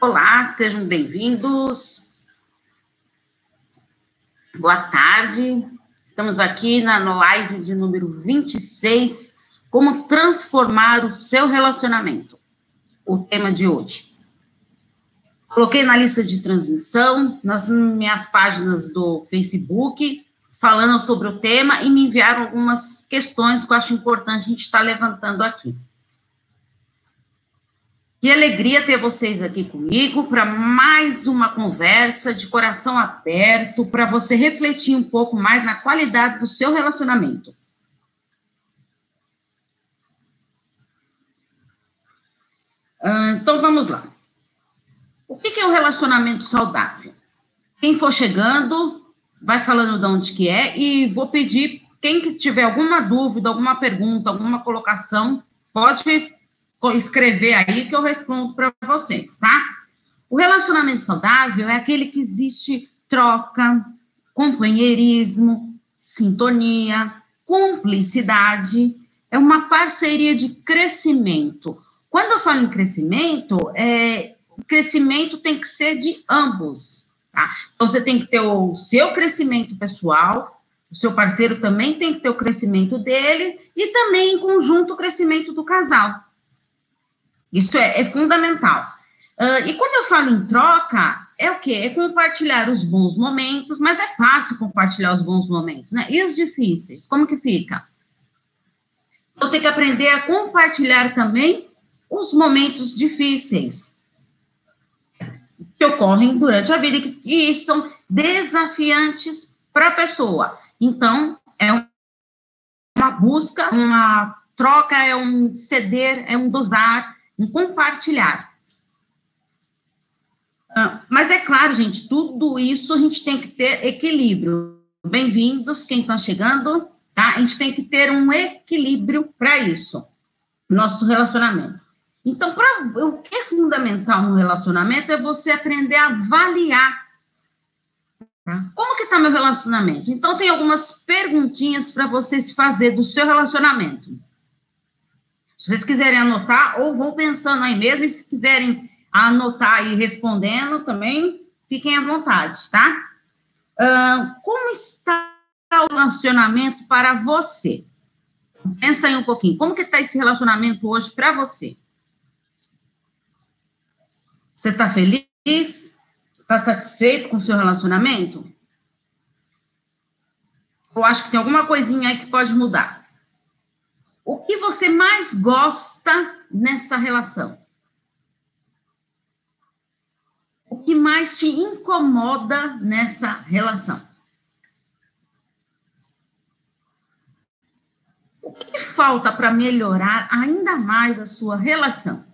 Olá, sejam bem-vindos. Boa tarde. Estamos aqui na live de número 26, como transformar o seu relacionamento. O tema de hoje. Coloquei na lista de transmissão, nas minhas páginas do Facebook, falando sobre o tema e me enviaram algumas questões que eu acho importante a gente estar levantando aqui. Que alegria ter vocês aqui comigo para mais uma conversa de coração aberto, para você refletir um pouco mais na qualidade do seu relacionamento. Então vamos lá. O que é o um relacionamento saudável? Quem for chegando, vai falando de onde que é e vou pedir quem que tiver alguma dúvida, alguma pergunta, alguma colocação, pode escrever aí que eu respondo para vocês, tá? O relacionamento saudável é aquele que existe troca, companheirismo, sintonia, cumplicidade, é uma parceria de crescimento. Quando eu falo em crescimento, é, o crescimento tem que ser de ambos, tá? Então, você tem que ter o seu crescimento pessoal, o seu parceiro também tem que ter o crescimento dele e também, em conjunto, o crescimento do casal. Isso é, é fundamental. Uh, e quando eu falo em troca, é o quê? É compartilhar os bons momentos, mas é fácil compartilhar os bons momentos, né? E os difíceis, como que fica? Eu tenho que aprender a compartilhar também os momentos difíceis que ocorrem durante a vida e que são desafiantes para a pessoa. Então, é uma busca, uma troca, é um ceder, é um dosar, um compartilhar. Ah, mas é claro, gente, tudo isso a gente tem que ter equilíbrio. Bem-vindos, quem está chegando, tá? A gente tem que ter um equilíbrio para isso, nosso relacionamento. Então, pra, o que é fundamental no relacionamento é você aprender a avaliar. Tá? Como que está meu relacionamento? Então, tem algumas perguntinhas para você se fazer do seu relacionamento. Se vocês quiserem anotar, ou vão pensando aí mesmo, e se quiserem anotar e respondendo também, fiquem à vontade, tá? Uh, como está o relacionamento para você? Pensa aí um pouquinho. Como que está esse relacionamento hoje para você? Você está feliz? Está satisfeito com o seu relacionamento? Eu acho que tem alguma coisinha aí que pode mudar. O que você mais gosta nessa relação? O que mais te incomoda nessa relação? O que falta para melhorar ainda mais a sua relação?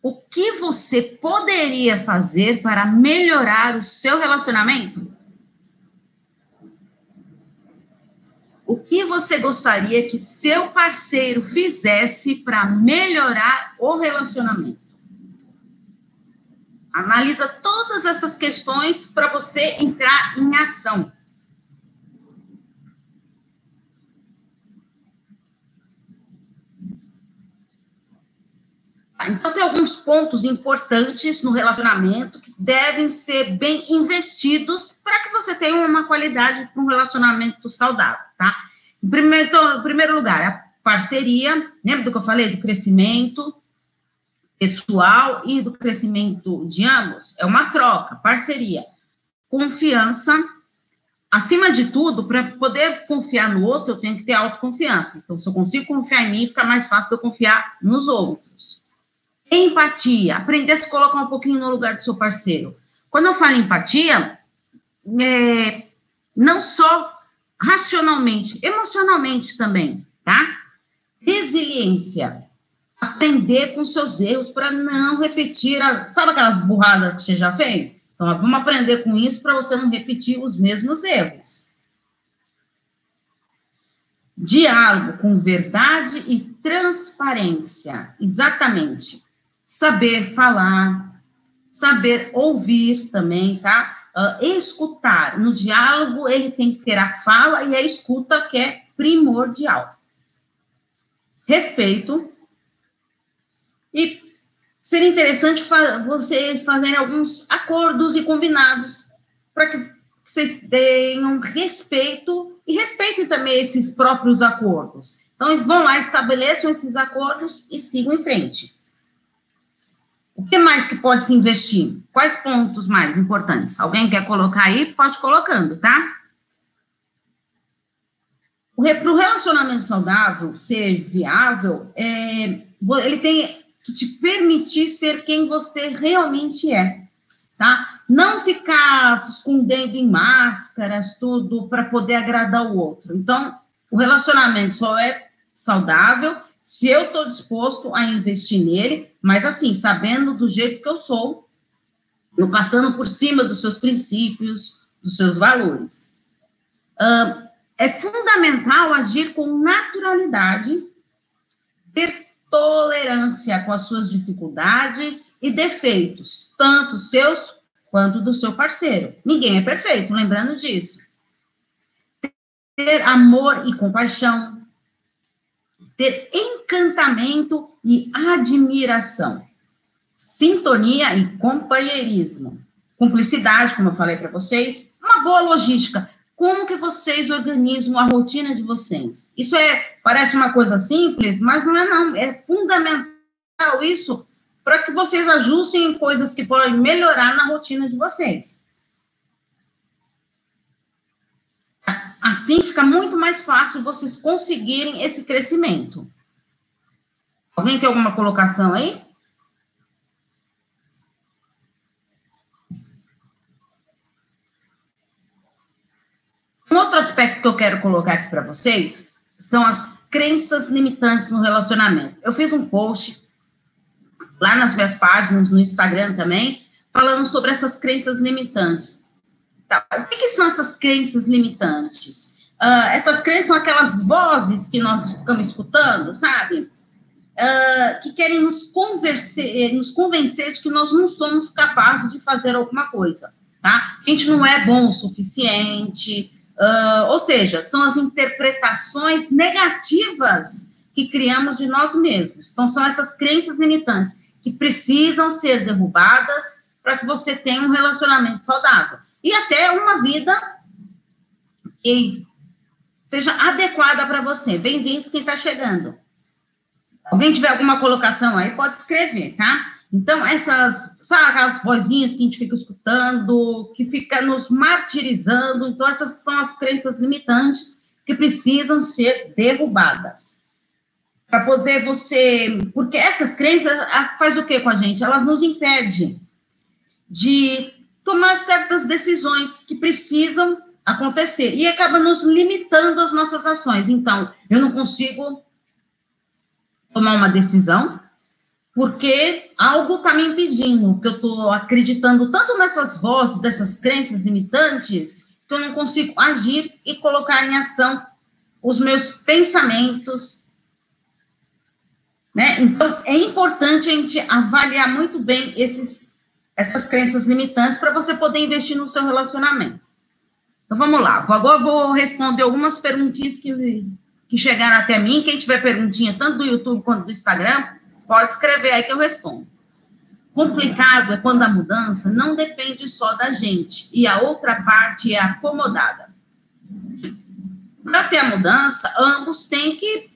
O que você poderia fazer para melhorar o seu relacionamento? O que você gostaria que seu parceiro fizesse para melhorar o relacionamento? Analisa todas essas questões para você entrar em ação. Então, tem alguns pontos importantes no relacionamento que devem ser bem investidos para que você tenha uma qualidade para um relacionamento saudável, tá? Em primeiro, então, em primeiro lugar, a parceria, lembra do que eu falei? Do crescimento pessoal e do crescimento de ambos? É uma troca, parceria. Confiança. Acima de tudo, para poder confiar no outro, eu tenho que ter autoconfiança. Então, se eu consigo confiar em mim, fica mais fácil de eu confiar nos outros. Empatia, aprender a se colocar um pouquinho no lugar do seu parceiro. Quando eu falo empatia, é, não só racionalmente, emocionalmente também, tá? Resiliência, aprender com seus erros para não repetir, a, sabe aquelas burradas que você já fez? Então, vamos aprender com isso para você não repetir os mesmos erros. Diálogo com verdade e transparência, exatamente saber falar, saber ouvir também, tá? Uh, escutar. No diálogo, ele tem que ter a fala e a escuta, que é primordial. Respeito. E seria interessante fa vocês fazerem alguns acordos e combinados para que vocês tenham respeito e respeitem também esses próprios acordos. Então, eles vão lá, estabeleçam esses acordos e sigam em frente. O que mais que pode se investir? Quais pontos mais importantes? Alguém quer colocar aí? Pode colocando, tá? Para o relacionamento saudável ser viável, é, ele tem que te permitir ser quem você realmente é, tá? Não ficar se escondendo em máscaras, tudo, para poder agradar o outro. Então, o relacionamento só é saudável se eu estou disposto a investir nele, mas assim, sabendo do jeito que eu sou, não passando por cima dos seus princípios, dos seus valores. Uh, é fundamental agir com naturalidade, ter tolerância com as suas dificuldades e defeitos, tanto seus quanto do seu parceiro. Ninguém é perfeito, lembrando disso. Ter amor e compaixão, ter encantamento e admiração, sintonia e companheirismo, cumplicidade, como eu falei para vocês, uma boa logística. Como que vocês organizam a rotina de vocês? Isso é parece uma coisa simples, mas não é não, é fundamental isso para que vocês ajustem em coisas que podem melhorar na rotina de vocês. Assim fica muito mais fácil vocês conseguirem esse crescimento. Alguém tem alguma colocação aí? Um outro aspecto que eu quero colocar aqui para vocês são as crenças limitantes no relacionamento. Eu fiz um post lá nas minhas páginas, no Instagram também, falando sobre essas crenças limitantes. Tá? O que, que, são essas crenças limitantes? Uh, essas crenças são aquelas vozes que nós ficamos escutando, sabe? Uh, que querem nos, converser, nos convencer de que nós não somos capazes de fazer alguma coisa, tá? A gente não é bom o suficiente, uh, ou seja, são as interpretações negativas que criamos de nós mesmos. Então, são essas crenças limitantes que precisam ser derrubadas para que você tenha um relacionamento saudável e até uma vida que seja adequada para você. Bem-vindos quem está chegando. Alguém tiver alguma colocação aí, pode escrever, tá? Então, essas, sabe, as vozinhas que a gente fica escutando, que fica nos martirizando, então, essas são as crenças limitantes que precisam ser derrubadas. Para poder você. Porque essas crenças faz o que com a gente? Elas nos impedem de tomar certas decisões que precisam acontecer e acaba nos limitando as nossas ações. Então, eu não consigo tomar uma decisão porque algo está me impedindo, que eu estou acreditando tanto nessas vozes, dessas crenças limitantes, que eu não consigo agir e colocar em ação os meus pensamentos. Né? Então, é importante a gente avaliar muito bem esses essas crenças limitantes para você poder investir no seu relacionamento. Então vamos lá, agora vou responder algumas perguntinhas que, que chegaram até mim. Quem tiver perguntinha, tanto do YouTube quanto do Instagram, pode escrever aí que eu respondo. Complicado é quando a mudança não depende só da gente e a outra parte é acomodada. Para ter a mudança, ambos têm que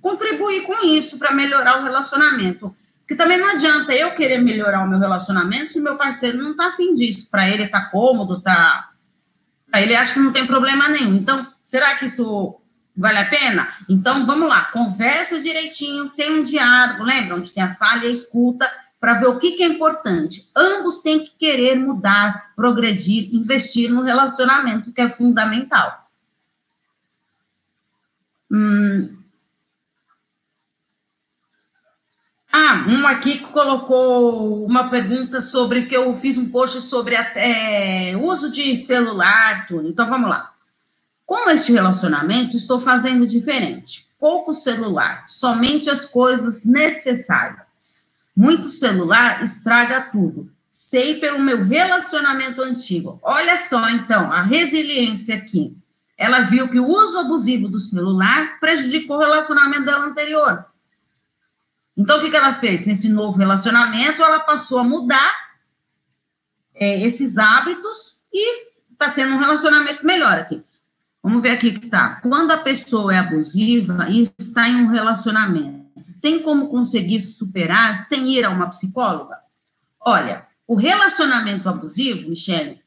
contribuir com isso para melhorar o relacionamento. Porque também não adianta eu querer melhorar o meu relacionamento se o meu parceiro não está afim disso. Para ele tá cômodo, tá. Para ele acha que não tem problema nenhum. Então, será que isso vale a pena? Então, vamos lá, conversa direitinho, tem um diálogo, lembra? Onde tem a falha a escuta, para ver o que, que é importante. Ambos têm que querer mudar, progredir, investir no relacionamento, que é fundamental. Hum, Ah, um aqui colocou uma pergunta sobre que eu fiz um post sobre é, uso de celular, tudo. Então vamos lá. Com este relacionamento, estou fazendo diferente. Pouco celular, somente as coisas necessárias. Muito celular estraga tudo. Sei pelo meu relacionamento antigo. Olha só, então, a resiliência aqui. Ela viu que o uso abusivo do celular prejudicou o relacionamento dela anterior Então, o que, que ela fez? Nesse novo relacionamento, ela passou a mudar é, esses hábitos e está tendo um relacionamento melhor aqui. Vamos ver aqui que tá. Quando a pessoa é abusiva e está em um relacionamento, tem como conseguir superar sem ir a uma psicóloga? Olha, o relacionamento abusivo, Michele,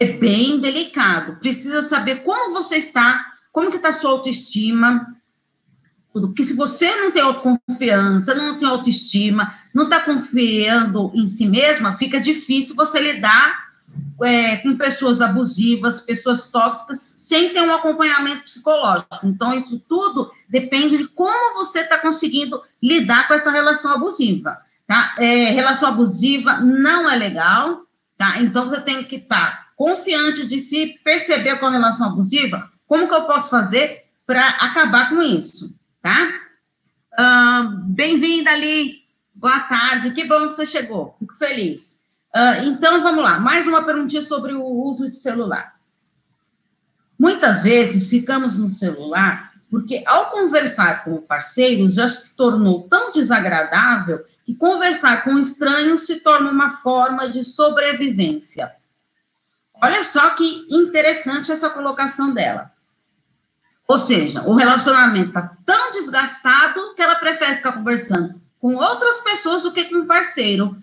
é bem delicado. Precisa saber como você está, como que está a sua autoestima, tudo. Porque se você não tem autoconfiança, não tem autoestima, não está confiando em si mesma, fica difícil você lidar é, com pessoas abusivas, pessoas tóxicas, sem ter um acompanhamento psicológico. Então, isso tudo depende de como você está conseguindo lidar com essa relação abusiva. Tá? É, relação abusiva não é legal, tá? Então, você tem que estar tá confiante de se perceber com a relação abusiva. Como que eu posso fazer para acabar com isso, tá? Uh, Bem-vinda ali, boa tarde, que bom que você chegou, fico feliz. Uh, então, vamos lá, mais uma perguntinha sobre o uso de celular. Muitas vezes ficamos no celular porque, ao conversar com o parceiro, já se tornou tão desagradável que conversar com estranhos se torna uma forma de sobrevivência. Olha só que interessante essa colocação dela. Ou seja, o relacionamento está tão desgastado que ela prefere ficar conversando com outras pessoas do que com o parceiro.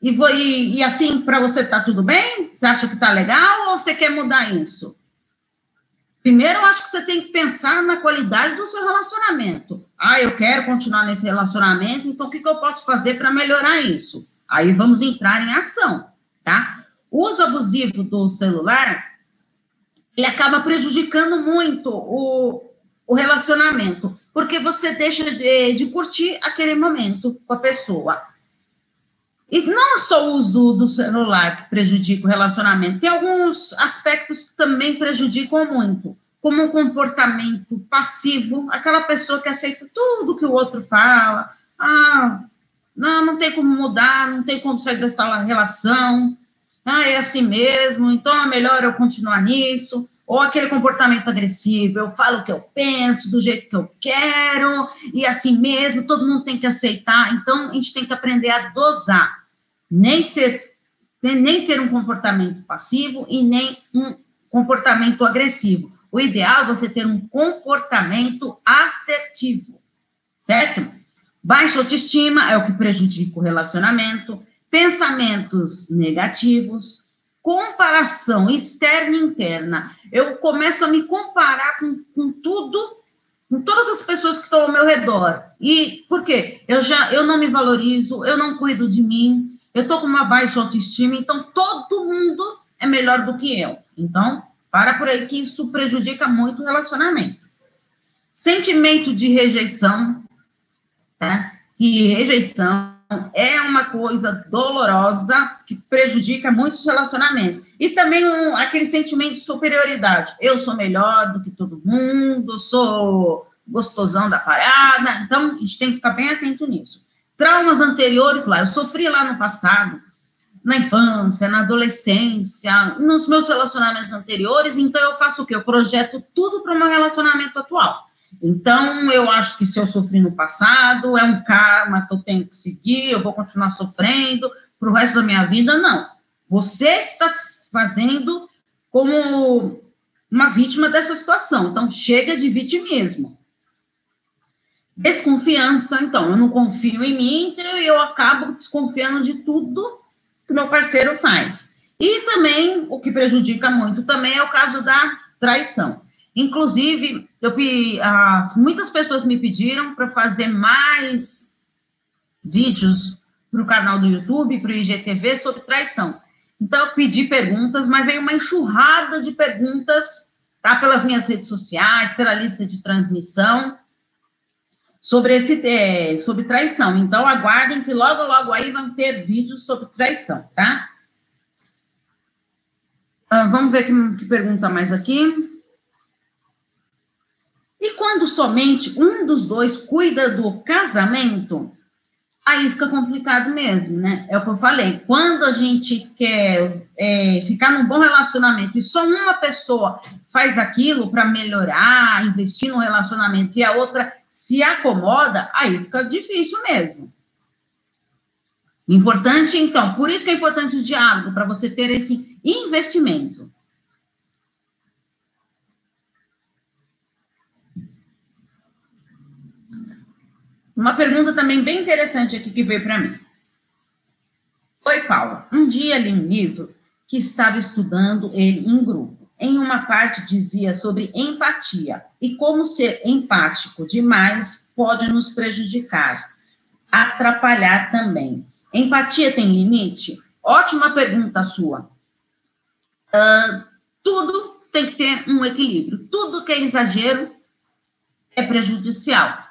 E, e, e assim, para você tá tudo bem? Você acha que tá legal ou você quer mudar isso? Primeiro, eu acho que você tem que pensar na qualidade do seu relacionamento. Ah, eu quero continuar nesse relacionamento, então o que, que eu posso fazer para melhorar isso? Aí vamos entrar em ação, tá? O uso abusivo do celular, ele acaba prejudicando muito o, o relacionamento, porque você deixa de, de curtir aquele momento com a pessoa. E não só o uso do celular que prejudica o relacionamento, tem alguns aspectos que também prejudicam muito, como um comportamento passivo, aquela pessoa que aceita tudo que o outro fala, ah, não, não tem como mudar, não tem como sair dessa relação, ah, é assim mesmo, então é melhor eu continuar nisso, ou aquele comportamento agressivo, eu falo o que eu penso, do jeito que eu quero, e assim mesmo, todo mundo tem que aceitar, então a gente tem que aprender a dosar nem ser nem ter um comportamento passivo e nem um comportamento agressivo. O ideal é você ter um comportamento assertivo, certo? Baixa autoestima é o que prejudica o relacionamento, pensamentos negativos, comparação externa e interna. Eu começo a me comparar com, com tudo, com todas as pessoas que estão ao meu redor. E por quê? Eu já eu não me valorizo, eu não cuido de mim, eu estou com uma baixa autoestima, então todo mundo é melhor do que eu. Então, para por aí que isso prejudica muito o relacionamento. Sentimento de rejeição, tá? Que rejeição é uma coisa dolorosa que prejudica muitos relacionamentos. E também um, aquele sentimento de superioridade. Eu sou melhor do que todo mundo, sou gostosão da parada. Então, a gente tem que ficar bem atento nisso traumas anteriores lá. Eu sofri lá no passado, na infância, na adolescência, nos meus relacionamentos anteriores, então eu faço o quê? Eu projeto tudo para o meu relacionamento atual. Então, eu acho que se eu sofri no passado, é um karma que eu tenho que seguir, eu vou continuar sofrendo para o resto da minha vida. Não. Você está se fazendo como uma vítima dessa situação. Então, chega de vitimismo. Desconfiança, então, eu não confio em mim, então eu acabo desconfiando de tudo que meu parceiro faz. E também, o que prejudica muito também é o caso da traição. Inclusive, eu, as, muitas pessoas me pediram para fazer mais vídeos para o canal do YouTube, para o IGTV, sobre traição. Então, eu pedi perguntas, mas veio uma enxurrada de perguntas, tá? Pelas minhas redes sociais, pela lista de transmissão sobre esse é, sobre traição. Então aguardem que logo logo aí vão ter vídeos sobre traição, tá? Ah, vamos ver que, que pergunta mais aqui. Quando somente um dos dois cuida do casamento? aí fica complicado mesmo, né? É o que eu falei. Quando a gente quer é, ficar num bom relacionamento e só uma pessoa faz aquilo para melhorar, investir no relacionamento e a outra se acomoda, aí fica difícil mesmo. Importante, então, por isso que é importante o diálogo, para você ter esse investimento. Uma pergunta também bem interessante aqui que veio para mim. Oi, Paula. Um dia li um livro que estava estudando ele em grupo. Em uma parte dizia sobre empatia e como ser empático demais pode nos prejudicar, atrapalhar também. Empatia tem limite? Ótima pergunta sua. Uh, tudo tem que ter um equilíbrio. Tudo que é exagero é prejudicial.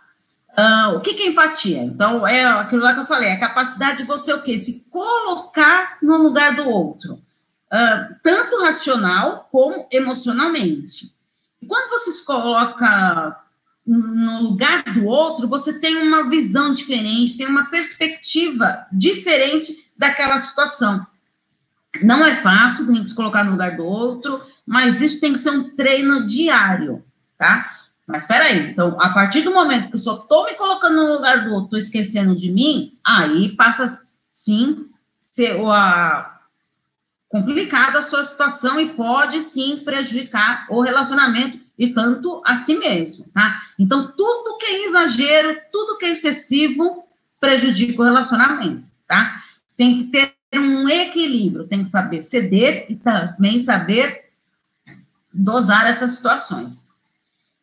Uh, o que, que, é empatia? Então, é aquilo lá que eu falei, a capacidade de você o quê? Se colocar no lugar do outro. Uh, tanto racional como emocionalmente. E quando você se coloca no lugar do outro, você tem uma visão diferente, tem uma perspectiva diferente daquela situação. Não é fácil a gente se colocar no lugar do outro, mas isso tem que ser um treino diário, tá? Mas peraí, então, a partir do momento que eu só estou me colocando no lugar do outro, estou esquecendo de mim, aí passa, sim, ser a, complicada a sua situação e pode, sim, prejudicar o relacionamento e tanto a si mesmo, tá? Então, tudo que é exagero, tudo que é excessivo, prejudica o relacionamento, tá? Tem que ter um equilíbrio, tem que saber ceder e também saber dosar essas situações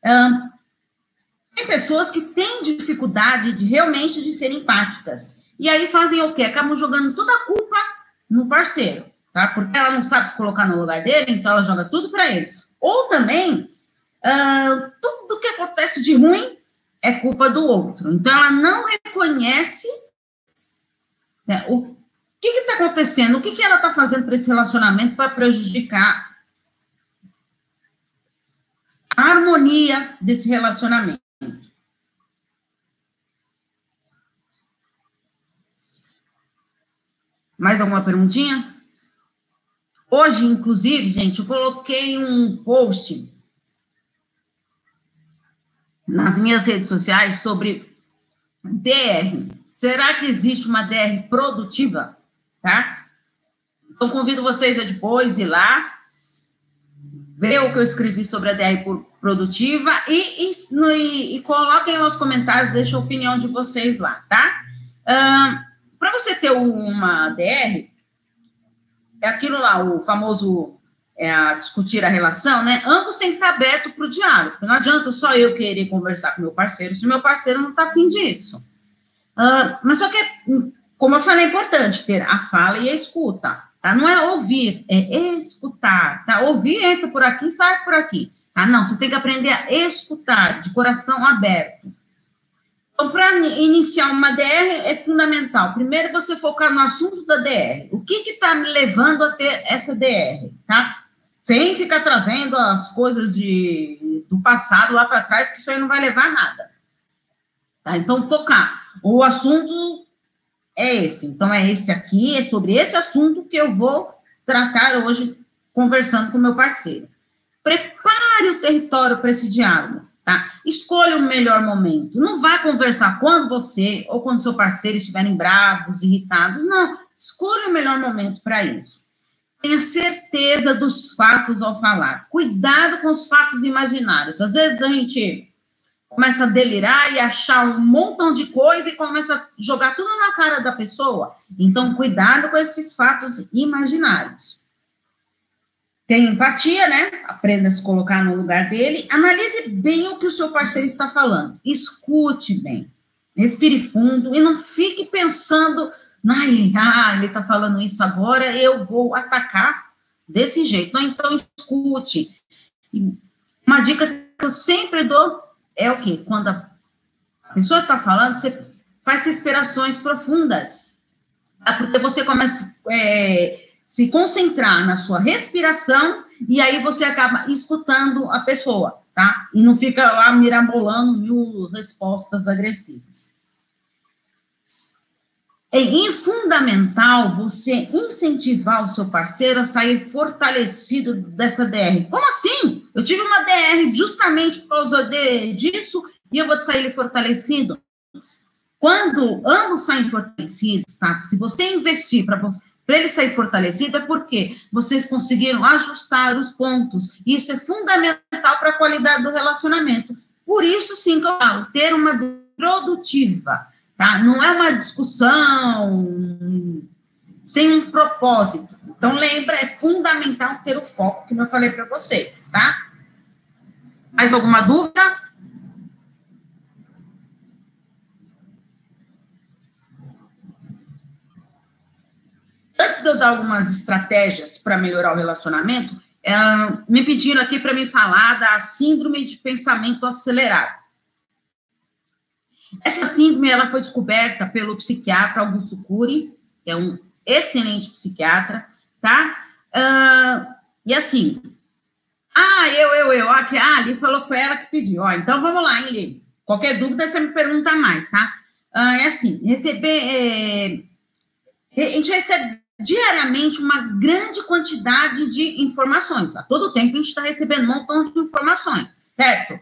tem pessoas que têm dificuldade de realmente de ser empáticas. E aí fazem o quê? Acabam jogando toda a culpa no parceiro, tá? Porque ela não sabe se colocar no lugar dele, então ela joga tudo para ele. Ou também, tudo que acontece de ruim é culpa do outro. Então ela não reconhece né, o que está acontecendo, o que, que ela está fazendo para esse relacionamento para prejudicar harmonia desse relacionamento. Mais alguma perguntinha? Hoje, inclusive, gente, eu coloquei um post nas minhas redes sociais sobre DR. Será que existe uma DR produtiva? Tá? Então, convido vocês a depois ir lá ver o que eu escrevi sobre a DR produtiva e, e, no, e, e coloquem nos comentários, deixa a opinião de vocês lá, tá? Para você ter uma DR, é aquilo lá, o famoso é, discutir a relação, né? Ambos têm que estar abertos para o diálogo. Não adianta só eu querer conversar com meu parceiro se meu parceiro não está afim disso. Uh, mas só que, como eu falei, é importante ter a fala e a escuta. Tá? Não é ouvir, é escutar. Tá? Ouvir entra por aqui, sai por aqui. Tá? Não, você tem que aprender a escutar, de coração aberto. Então, para iniciar uma DR é fundamental. Primeiro, você focar no assunto da DR. O que está me levando a ter essa DR? Tá? Sem ficar trazendo as coisas de, do passado lá para trás, que isso aí não vai levar a nada. Tá? Então, focar. O assunto é esse. Então, é esse aqui, é sobre esse assunto que eu vou tratar hoje, conversando com meu parceiro. Prepare o território para esse diálogo, tá? Escolha o melhor momento. Não vá conversar quando você ou quando seu parceiro estiverem bravos, irritados. Não. Escolha o melhor momento para isso. Tenha certeza dos fatos ao falar. Cuidado com os fatos imaginários. Às vezes a gente começa a delirar e achar um montão de coisa e começa a jogar tudo na cara da pessoa. Então, cuidado com esses fatos imaginários. Tenha empatia, né? Aprenda a se colocar no lugar dele. Analise bem o que o seu parceiro está falando. Escute bem. Respire fundo e não fique pensando, ai, ah, ele está falando isso agora, eu vou atacar desse jeito. Então escute. Uma dica que eu sempre dou é o quê? Quando a pessoa está falando, você faz respirações profundas. Tá? Porque você começa a é, se concentrar na sua respiração e aí você acaba escutando a pessoa, tá? E não fica lá mirabolando mil respostas agressivas. É fundamental você incentivar o seu parceiro a sair fortalecido dessa DR. Como assim? Eu tive uma DR justamente por causa de, disso e eu vou sair fortalecido? Quando ambos saem fortalecidos, tá? Se você investir para ele sair fortalecido, é porque vocês conseguiram ajustar os pontos. Isso é fundamental para a qualidade do relacionamento. Por isso, sim, que eu falo, ter uma produtiva Tá? Não é uma discussão sem um propósito. Então, lembra, é fundamental ter o foco, que eu falei para vocês, tá? Mais alguma dúvida? Antes de eu dar algumas estratégias para melhorar o relacionamento, é, me pediram aqui para me falar da síndrome de pensamento acelerado. Essa síndrome ela foi descoberta pelo psiquiatra Augusto Cury, que é um excelente psiquiatra, tá? Uh, e assim, ah, eu, eu, eu, aqui, ah, ali falou que foi ela que pediu, ó, então vamos lá, hein, Lili? Qualquer dúvida você me pergunta mais, tá? Uh, é assim, receber, é, a gente recebe diariamente uma grande quantidade de informações, a todo tempo a gente está recebendo um montão de informações, certo?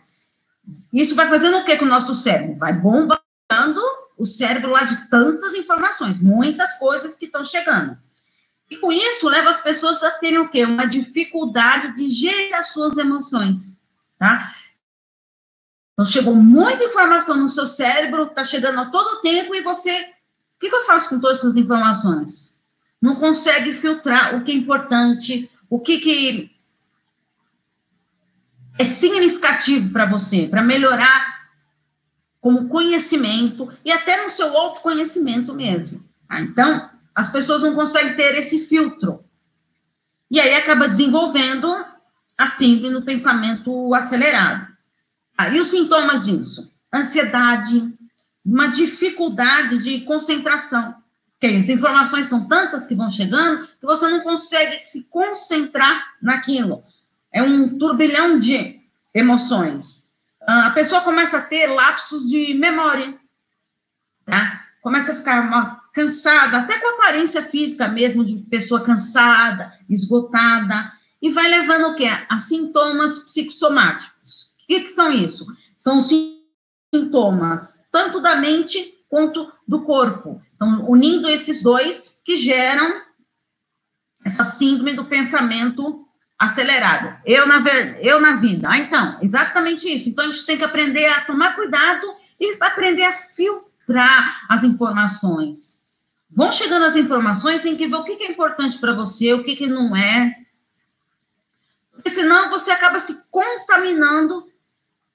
Isso vai fazendo o que com o nosso cérebro? Vai bombardeando o cérebro lá de tantas informações, muitas coisas que estão chegando. E com isso, leva as pessoas a terem o quê? Uma dificuldade de gerir as suas emoções, tá? Então, chegou muita informação no seu cérebro, tá chegando a todo tempo, e você... O que, que eu faço com todas essas informações? Não consegue filtrar o que é importante, o que, que é significativo para você, para melhorar como conhecimento e até no seu autoconhecimento mesmo. Tá? Então, as pessoas não conseguem ter esse filtro. E aí acaba desenvolvendo a síndrome do pensamento acelerado. Ah, e os sintomas disso? Ansiedade, uma dificuldade de concentração. Porque as informações são tantas que vão chegando que você não consegue se concentrar naquilo. É um turbilhão de emoções. Ah, a pessoa começa a ter lapsos de memória, tá? Começa a ficar cansada, até com aparência física mesmo, de pessoa cansada, esgotada, e vai levando o quê? A sintomas psicossomáticos. O que, que são isso? São sintomas tanto da mente quanto do corpo. Então, unindo esses dois que geram essa síndrome do pensamento acelerado. Eu na, ver, eu na vida. Ah, então, exatamente isso. Então, a gente tem que aprender a tomar cuidado e aprender a filtrar as informações. Vão chegando as informações, tem que ver o que, é importante para você, o que, não é. Porque senão você acaba se contaminando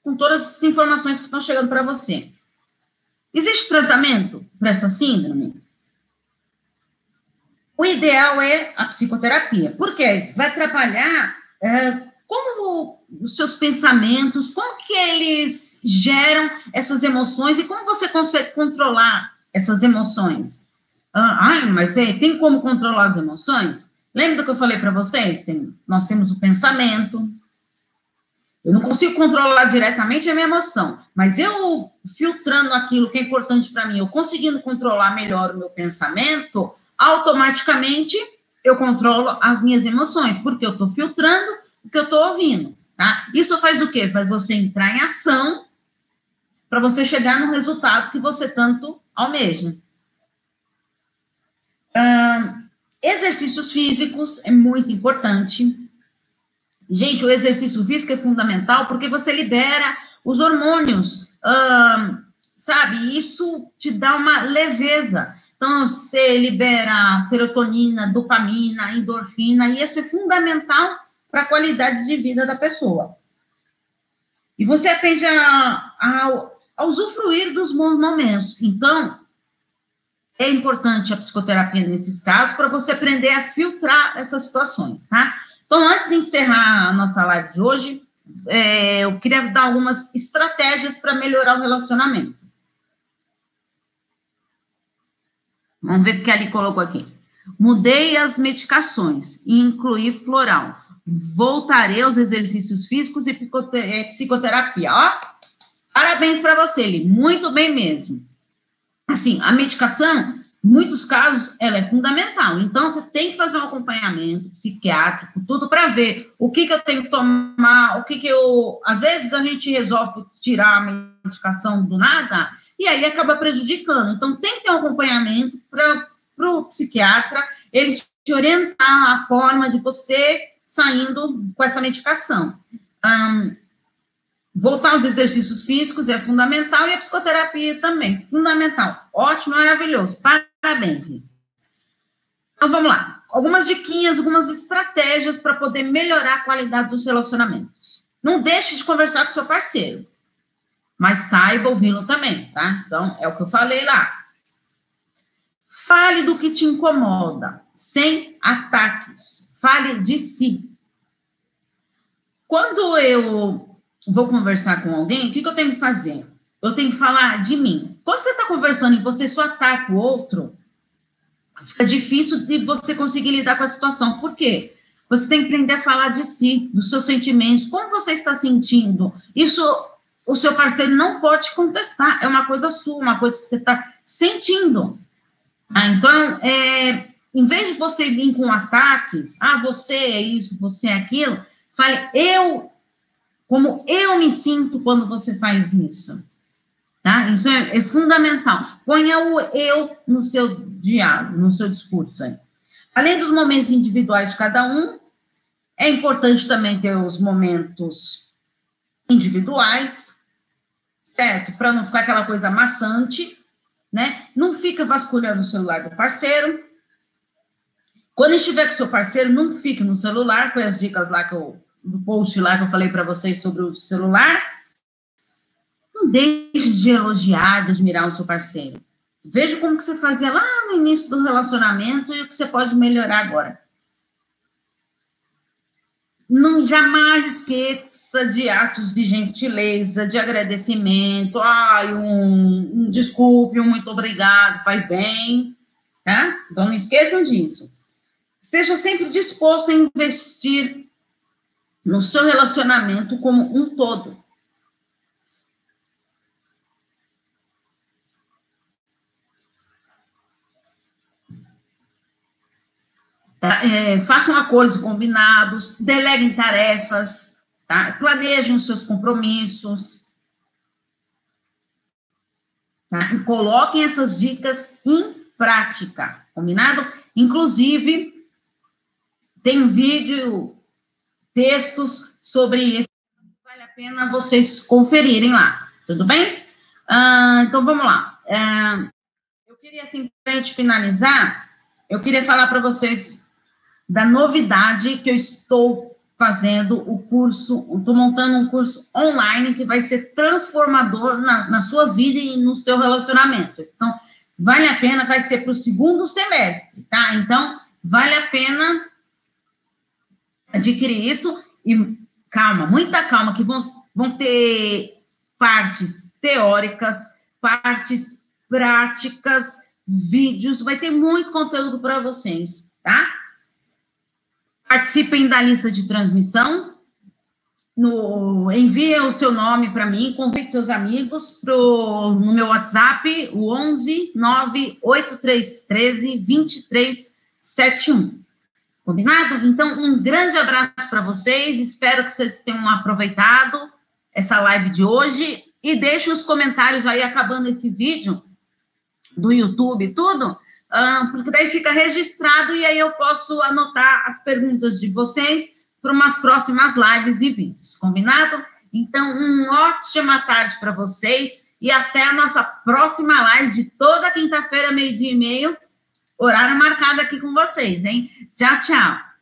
com todas as informações que estão chegando para você. Existe tratamento para essa síndrome? O ideal é a psicoterapia. Por quê? Vai trabalhar é, como os seus pensamentos, como que eles geram essas emoções e como você consegue controlar essas emoções. Ah, mas é, tem como controlar as emoções? Lembra do que eu falei para vocês? Tem, nós temos o pensamento. Eu não consigo controlar diretamente a minha emoção, mas eu filtrando aquilo que é importante para mim, eu conseguindo controlar melhor o meu pensamento, automaticamente eu controlo as minhas emoções, porque eu estou filtrando o que eu estou ouvindo, tá? Isso faz o quê? Faz você entrar em ação para você chegar no resultado que você tanto almeja. Uh, exercícios físicos é muito importante. Gente, o exercício físico é fundamental porque você libera os hormônios, uh, sabe? Isso te dá uma leveza. Então, você libera serotonina, dopamina, endorfina, e isso é fundamental para a qualidade de vida da pessoa. E você aprende a, a, a usufruir dos bons momentos. Então, é importante a psicoterapia nesses casos para você aprender a filtrar essas situações, tá? Então, antes de encerrar a nossa live de hoje, é, eu queria dar algumas estratégias para melhorar o relacionamento. Vamos ver o que ali colocou aqui. Mudei as medicações e incluí floral. Voltarei aos exercícios físicos e é, psicoterapia. Ó, parabéns para você, Li. Muito bem mesmo. Assim, a medicação, muitos casos, ela é fundamental. Então, você tem que fazer um acompanhamento psiquiátrico, tudo para ver o que, que eu tenho que tomar, o que, que eu. Às vezes, a gente resolve tirar a medicação do nada e aí acaba prejudicando. Então, tem que ter um acompanhamento para o psiquiatra, ele te orientar a forma de você saindo com essa medicação. Um, voltar aos exercícios físicos é fundamental e a psicoterapia também, fundamental. Ótimo, maravilhoso. Parabéns, Então, vamos lá. Algumas diquinhas, algumas estratégias para poder melhorar a qualidade dos relacionamentos. Não deixe de conversar com seu parceiro, mas saiba ouvi-lo também, tá? Então, é o que eu falei lá. Fale do que te incomoda, sem ataques. Fale de si. Quando eu vou conversar com alguém, o que, que eu tenho que fazer? Eu tenho que falar de mim. Quando você está conversando e você só ataca o outro, fica difícil de você conseguir lidar com a situação. Por quê? Você tem que aprender a falar de si, dos seus sentimentos, como você está sentindo. Isso o seu parceiro não pode contestar, é uma coisa sua, uma coisa que você está sentindo. Ah, então, é, em vez de você vir com ataques, ah, você é isso, você é aquilo, fale, eu, como eu me sinto quando você faz isso. Tá? Isso é, é fundamental. Ponha o eu no seu diálogo, no seu discurso aí. Além dos momentos individuais de cada um, é importante também ter os momentos individuais, certo? Para não ficar aquela coisa maçante, né? Não fica vasculhando o celular do parceiro. Quando estiver com seu parceiro, não fique no celular. Foi as dicas lá que eu, do post lá que eu falei para vocês sobre o celular. Não deixe de elogiar, de admirar o seu parceiro. Veja como que você fazia lá no início do relacionamento e o que você pode melhorar agora. Não jamais esqueça de atos de gentileza, de agradecimento. Ai, um, um desculpe, um muito obrigado, faz bem, tá? Então não esqueçam disso. Esteja sempre disposto a investir no seu relacionamento como um todo. Tá? É, façam acordos combinados, deleguem tarefas, tá? planejem os seus compromissos. Tá? E coloquem essas dicas em prática, combinado? Inclusive, tem vídeo, textos sobre esse. Vale a pena vocês conferirem lá, tudo bem? Ah, então vamos lá. Ah, eu queria, assim, para a gente finalizar, eu queria falar para vocês da novidade que eu estou fazendo o curso, estou montando um curso online que vai ser transformador na, na sua vida e no seu relacionamento. Então, vale a pena, vai ser para o segundo semestre, tá? Então, vale a pena adquirir isso e calma, muita calma, que vão, vão ter partes teóricas, partes práticas, vídeos, vai ter muito conteúdo para vocês, tá? Participem da lista de transmissão. No, envie o seu nome para mim, convide seus amigos pro, no meu WhatsApp, o 11 98313 2371. Combinado? Então, um grande abraço para vocês. Espero que vocês tenham aproveitado essa live de hoje. E deixe os comentários aí, acabando esse vídeo do YouTube, tudo porque daí fica registrado e aí eu posso anotar as perguntas de vocês para umas próximas lives e vídeos, combinado? Então, uma ótima tarde para vocês e até a nossa próxima live de toda quinta-feira, meio-dia e meio, horário marcado aqui com vocês, hein? Tchau, tchau.